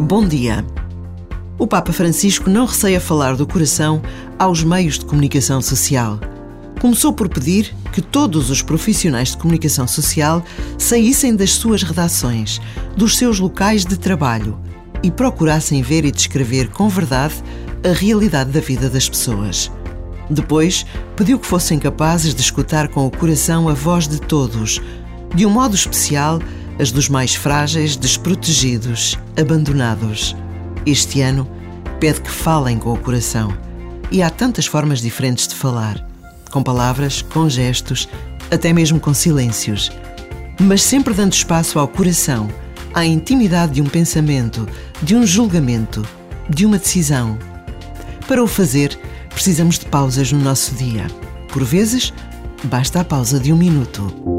Bom dia. O Papa Francisco não receia falar do coração aos meios de comunicação social. Começou por pedir que todos os profissionais de comunicação social saíssem das suas redações, dos seus locais de trabalho e procurassem ver e descrever com verdade a realidade da vida das pessoas. Depois, pediu que fossem capazes de escutar com o coração a voz de todos, de um modo especial as dos mais frágeis, desprotegidos, abandonados. Este ano, pede que falem com o coração. E há tantas formas diferentes de falar: com palavras, com gestos, até mesmo com silêncios. Mas sempre dando espaço ao coração, à intimidade de um pensamento, de um julgamento, de uma decisão. Para o fazer, precisamos de pausas no nosso dia. Por vezes, basta a pausa de um minuto.